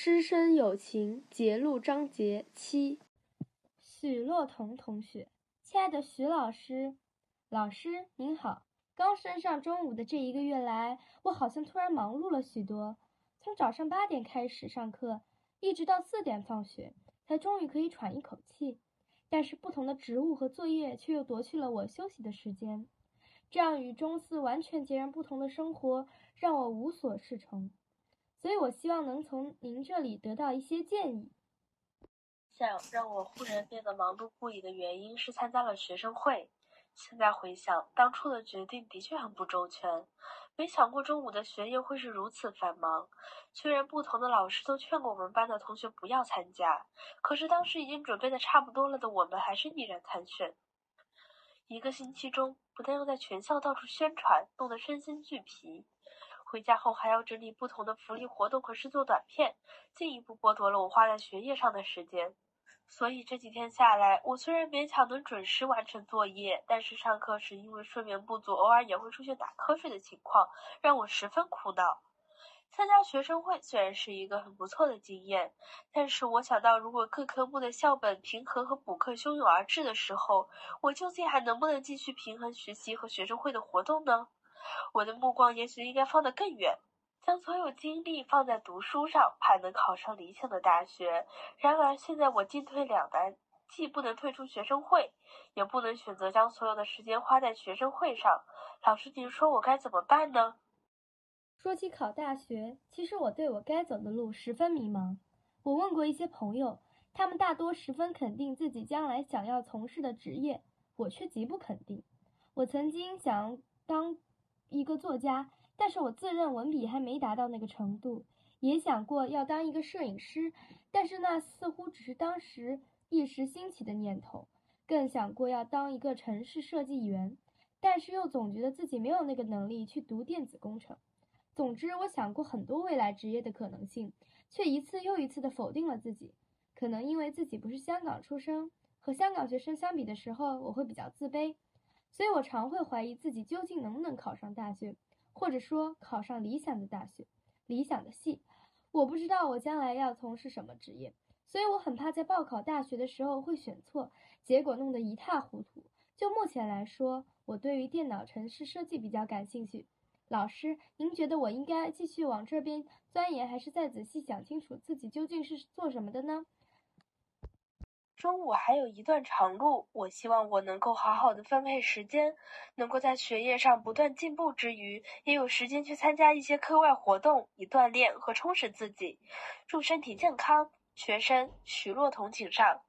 师生友情节录章节七。许洛彤同学，亲爱的许老师，老师您好。刚升上中午的这一个月来，我好像突然忙碌了许多。从早上八点开始上课，一直到四点放学，才终于可以喘一口气。但是不同的职务和作业却又夺去了我休息的时间。这样与中四完全截然不同的生活，让我无所适从。所以我希望能从您这里得到一些建议。想让我忽然变得忙碌不已的原因是参加了学生会。现在回想，当初的决定的确很不周全。没想过中午的学业会是如此繁忙。虽然不同的老师都劝过我们班的同学不要参加，可是当时已经准备的差不多了的我们，还是毅然参选。一个星期中，不但要在全校到处宣传，弄得身心俱疲，回家后还要整理不同的福利活动和制作短片，进一步剥夺了我花在学业上的时间。所以这几天下来，我虽然勉强能准时完成作业，但是上课时因为睡眠不足，偶尔也会出现打瞌睡的情况，让我十分苦恼。参加学生会虽然是一个很不错的经验，但是我想到如果各科目的校本平衡和补课汹涌而至的时候，我究竟还能不能继续平衡学习和学生会的活动呢？我的目光也许应该放得更远。将所有精力放在读书上，盼能考上理想的大学。然而现在我进退两难，既不能退出学生会，也不能选择将所有的时间花在学生会上。老师，您说我该怎么办呢？说起考大学，其实我对我该走的路十分迷茫。我问过一些朋友，他们大多十分肯定自己将来想要从事的职业，我却极不肯定。我曾经想当一个作家。但是我自认文笔还没达到那个程度，也想过要当一个摄影师，但是那似乎只是当时一时兴起的念头。更想过要当一个城市设计员，但是又总觉得自己没有那个能力去读电子工程。总之，我想过很多未来职业的可能性，却一次又一次的否定了自己。可能因为自己不是香港出生，和香港学生相比的时候，我会比较自卑，所以我常会怀疑自己究竟能不能考上大学。或者说考上理想的大学、理想的系，我不知道我将来要从事什么职业，所以我很怕在报考大学的时候会选错，结果弄得一塌糊涂。就目前来说，我对于电脑城市设计比较感兴趣。老师，您觉得我应该继续往这边钻研，还是再仔细想清楚自己究竟是做什么的呢？中午还有一段长路，我希望我能够好好的分配时间，能够在学业上不断进步之余，也有时间去参加一些课外活动，以锻炼和充实自己。祝身体健康，学生许若彤请上。